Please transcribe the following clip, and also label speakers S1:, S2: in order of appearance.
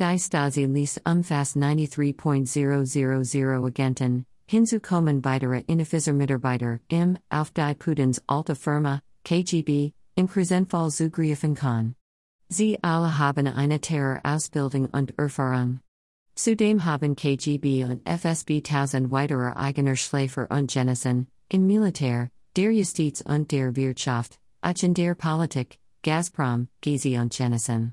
S1: Die Stasi ließ umfasst 93.000 Agenten, hinzu hinzukommen weitere Mitarbeiter im, auf die Putins alte Firma, KGB, im Krisenfall zugreifen kann. Sie alle haben eine Terror-Ausbildung und Erfahrung. Zudem haben KGB und FSB tausend weitere eigener Schläfer und Genessen, im Militär, der Justiz und der Wirtschaft, auch in der Politik, Gazprom, Gysi und Genessen.